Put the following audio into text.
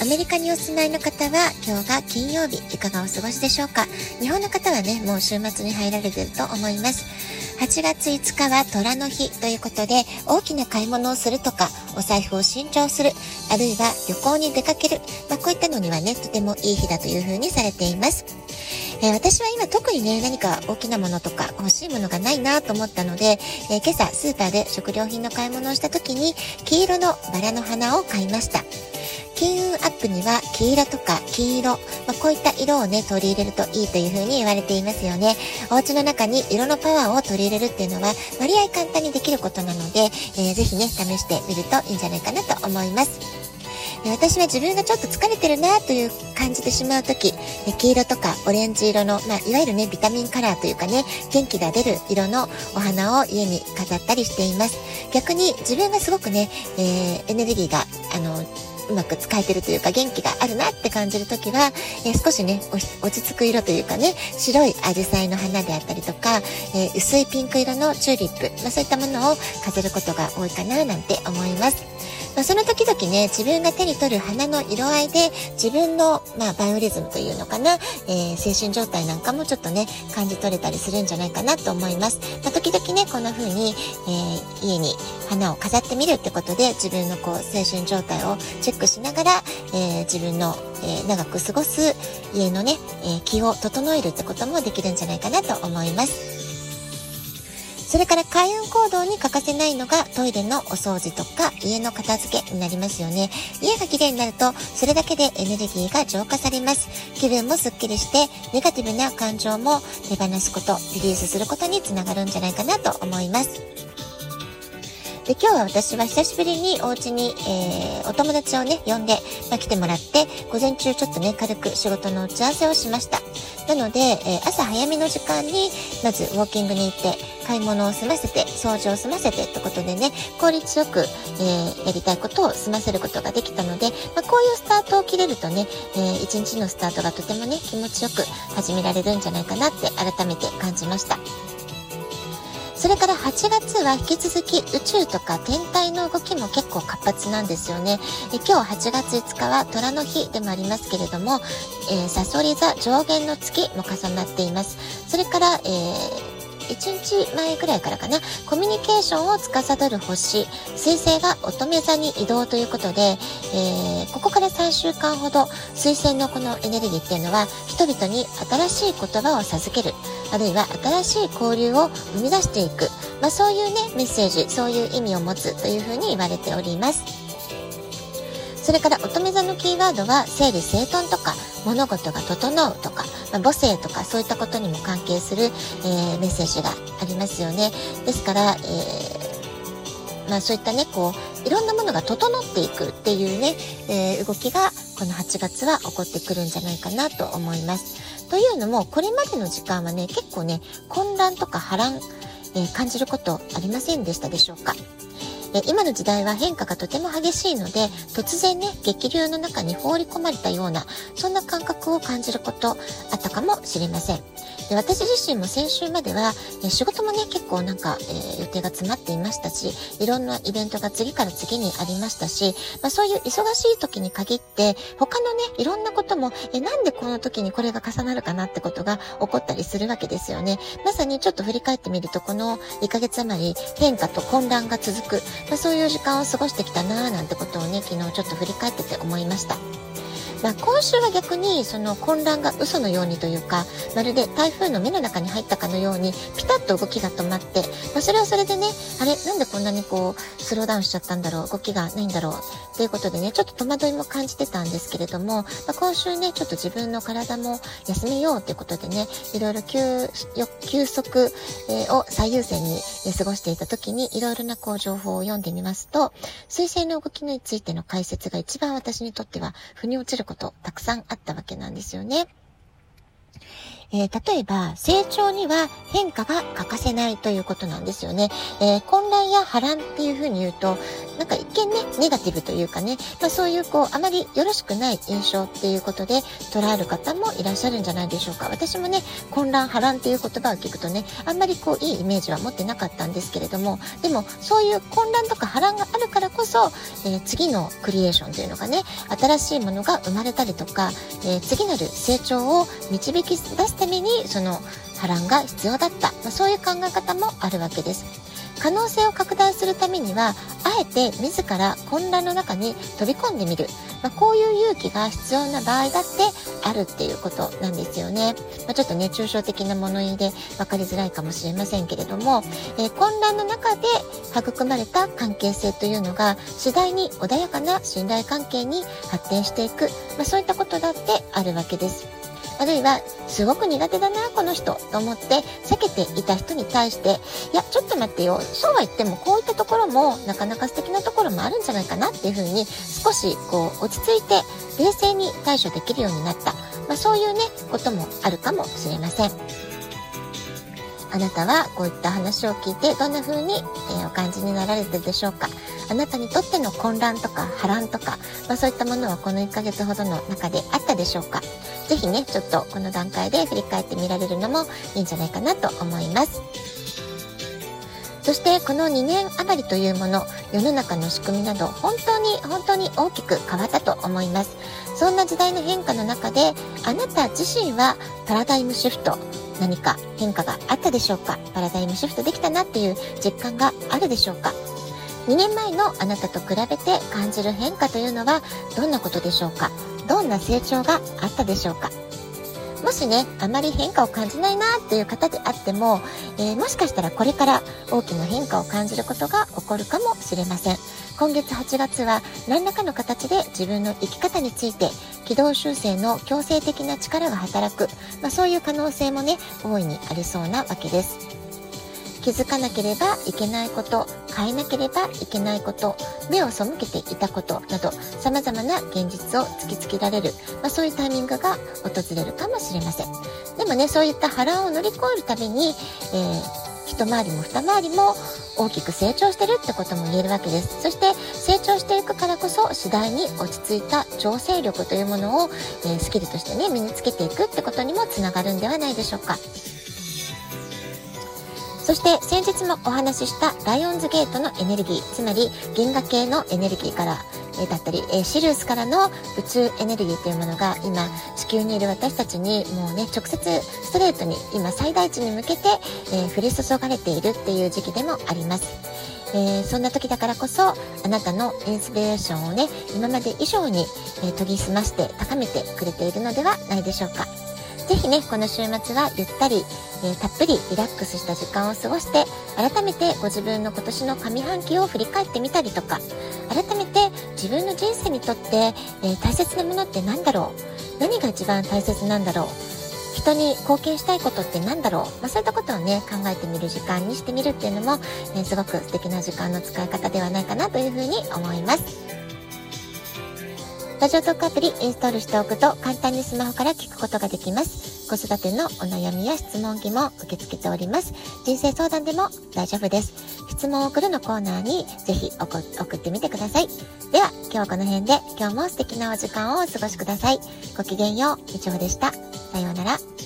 アメリカにお住まいの方は今日が金曜日いかがお過ごしでしょうか？日本の方はね、もう週末に入られてると思います。8月5日は虎の日ということで大きな買い物をするとかお財布を新調するあるいは旅行に出かける、まあ、こういったのにはねとてもいい日だというふうにされています。え、私は今特にね、何か大きなものとか欲しいものがないなと思ったので、えー、今朝スーパーで食料品の買い物をした時に黄色のバラの花を買いました。金運アップには黄色とか黄色、まあ、こういった色をね、取り入れるといいというふうに言われていますよね。お家の中に色のパワーを取り入れるっていうのは、割合簡単にできることなので、えー、ぜひね、試してみるといいんじゃないかなと思います。私は自分がちょっと疲れてるなという感じてしまう時黄色とかオレンジ色の、まあ、いわゆるねビタミンカラーというかね元気が出る色のお花を家に飾ったりしています逆に自分がすごくね、えー、エネルギーがあのうまく使えてるというか元気があるなって感じる時は、えー、少しね落ち着く色というかね白いアジサイの花であったりとか、えー、薄いピンク色のチューリップ、まあ、そういったものを飾ることが多いかななんて思います。まあ、その時々ね、自分が手に取る花の色合いで、自分の、まあ、バイオリズムというのかな、えー、精神状態なんかもちょっとね、感じ取れたりするんじゃないかなと思います。まあ、時々ね、こんな風に、えー、家に花を飾ってみるってことで、自分のこう、精神状態をチェックしながら、えー、自分の、え長く過ごす家のね、え気を整えるってこともできるんじゃないかなと思います。それから開運行動に欠かせないのがトイレのお掃除とか家の片付けになりますよね。家が綺麗になるとそれだけでエネルギーが浄化されます。気分もすっきりしてネガティブな感情も手放すこと、リリースすることにつながるんじゃないかなと思います。で、今日は私は久しぶりにお家に、えー、お友達をね、呼んで、まあ、来てもらって、午前中ちょっとね、軽く仕事の打ち合わせをしました。なので、えー、朝早めの時間に、まずウォーキングに行って、買い物を済ませて、掃除を済ませてってことでね、効率よく、えー、やりたいことを済ませることができたので、まあ、こういうスタートを切れるとね、えー、一日のスタートがとてもね、気持ちよく始められるんじゃないかなって改めて感じました。それから8月は引き続き宇宙とか天体の動きも結構活発なんですよね。え今日8月5日は虎の日でもありますけれども、えー、サソリ座上限の月も重なっています。それから、えー1日前ぐらいからかな、コミュニケーションを司る星、水星が乙女座に移動ということで、えー、ここから3週間ほど、水星のこのエネルギーっていうのは、人々に新しい言葉を授ける、あるいは新しい交流を生み出していく、まあ、そういうね、メッセージ、そういう意味を持つというふうに言われております。それから乙女座のキーワードは整理整頓とか物事が整うとか、まあ、母性とかそういったことにも関係する、えー、メッセージがありますよね。ですから、えー、まあそういったね、こう、いろんなものが整っていくっていうね、えー、動きがこの8月は起こってくるんじゃないかなと思います。というのも、これまでの時間はね、結構ね、混乱とか波乱、えー、感じることありませんでしたでしょうか？え今の時代は変化がとても激しいので、突然ね、激流の中に放り込まれたような、そんな感覚を感じることあったかもしれません。で私自身も先週までは、え仕事もね、結構なんか、えー、予定が詰まっていましたし、いろんなイベントが次から次にありましたし、まあ、そういう忙しい時に限って、他のね、いろんなことも、え、なんでこの時にこれが重なるかなってことが起こったりするわけですよね。まさにちょっと振り返ってみると、この1ヶ月余り変化と混乱が続く、まあ、そういう時間を過ごしてきたなーなんてことをね、昨日ちょっと振り返ってて思いました。まあ、今週は逆にその混乱が嘘のようにというかまるで台風の目の中に入ったかのようにピタッと動きが止まって、まあ、それはそれでねあれなんでこんなにこうスローダウンしちゃったんだろう動きがないんだろうということでねちょっと戸惑いも感じてたんですけれども、まあ、今週ねちょっと自分の体も休めようということでねいろいろ休休息を最優先に過ごしていた時にいろいろなこう情報を読んでみますと水星の動きについての解説が一番私にとっては腑に落ちることたくさんあったわけなんですよね。えー、例えば、成長には変化が欠かせないということなんですよね。えー、混乱や波乱っていうふうに言うと、なんか一見ね、ネガティブというかね、まあ、そういうこう、あまりよろしくない印象っていうことで捉える方もいらっしゃるんじゃないでしょうか。私もね、混乱、波乱っていう言葉を聞くとね、あんまりこう、いいイメージは持ってなかったんですけれども、でも、そういう混乱とか波乱があるからこそ、えー、次のクリエーションというのがね、新しいものが生まれたりとか、え、次なる成長を導き出すために、その波乱が必要だった、まあ、そういう考え方もあるわけです。可能性を拡大するためにはあえて自ら混乱の中に飛び込んでみる、まあ、こういう勇気が必要な場合だってあるっていうことなんですよね、まあ、ちょっとね抽象的な物言いで分かりづらいかもしれませんけれども、えー、混乱の中で育まれた関係性というのが次第に穏やかな信頼関係に発展していく、まあ、そういったことだってあるわけです。あるいは、すごく苦手だな、この人、と思って避けていた人に対して、いや、ちょっと待ってよ、そうは言っても、こういったところも、なかなか素敵なところもあるんじゃないかなっていうふうに、少し、こう、落ち着いて、冷静に対処できるようになった。まあ、そういうね、こともあるかもしれません。あなたはこういった話を聞いてどんな風に、え、お感じになられてるでしょうか？あなたにとっての混乱とか波乱とか、まあ、そういったものはこの1ヶ月ほどの中であったでしょうか？ぜひね、ちょっとこの段階で振り返ってみられるのもいいんじゃないかなと思います。そしてこの2年余りというもの、世の中の仕組みなど本当に本当に大きく変わったと思います。そんな時代の変化の中で、あなた自身はパラダイムシフト、何か変化があったでしょうか？パラダイムシフトできたなっていう実感があるでしょうか？2年前のあなたと比べて感じる変化というのはどんなことでしょうか？どんな成長があったでしょうか？もしね、あまり変化を感じないなっていう方であっても、えー、もしかしたらこれから大きな変化を感じることが起こるかもしれません。今月8月は何らかの形で自分の生き方について軌道修正の強制的な力が働く、まあ、そういう可能性もね、大いにありそうなわけです。気づかなければいけないこと、変えなければいけないこと、目を背けていたことなど、様々な現実を突きつけられる、まあ、そういうタイミングが訪れるかもしれません。でもね、そういった波乱を乗り越えるために、えー、一回りも二回りも大きく成長してるってことも言えるわけです。そして成長していくからこそ次第に落ち着いた調整力というものを、えー、スキルとしてね、身につけていくってことにもつながるんではないでしょうか。そして先日もお話ししたライオンズゲートのエネルギー、つまり銀河系のエネルギーから、えだったり、えシリウスからの宇宙エネルギーというものが今地球にいる私たちにもうね直接ストレートに今最大値に向けて、え降り注がれているっていう時期でもあります。えー、そんな時だからこそあなたのインスピレーションをね今まで以上に、えー、研ぎ澄まして高めてくれているのではないでしょうか。ぜひね、この週末はゆったり、えー、たっぷりリラックスした時間を過ごして、改めてご自分の今年の上半期を振り返ってみたりとか、改めて自分の人生にとって、えー、大切なものって何だろう？何が一番大切なんだろう？人に貢献したいことって何だろう、まあ、そういったことをね考えてみる時間にしてみるっていうのも、えー、すごく素敵な時間の使い方ではないかなというふうに思います。ラジオトークアプリインストールしておくと簡単にスマホから聞くことができます。子育てのお悩みや質問疑問受け付けております。人生相談でも大丈夫です。質問を送るのコーナーにぜひ送ってみてください。では今日はこの辺で今日も素敵なお時間をお過ごしください。ごきげんよう。以上でした。さようなら。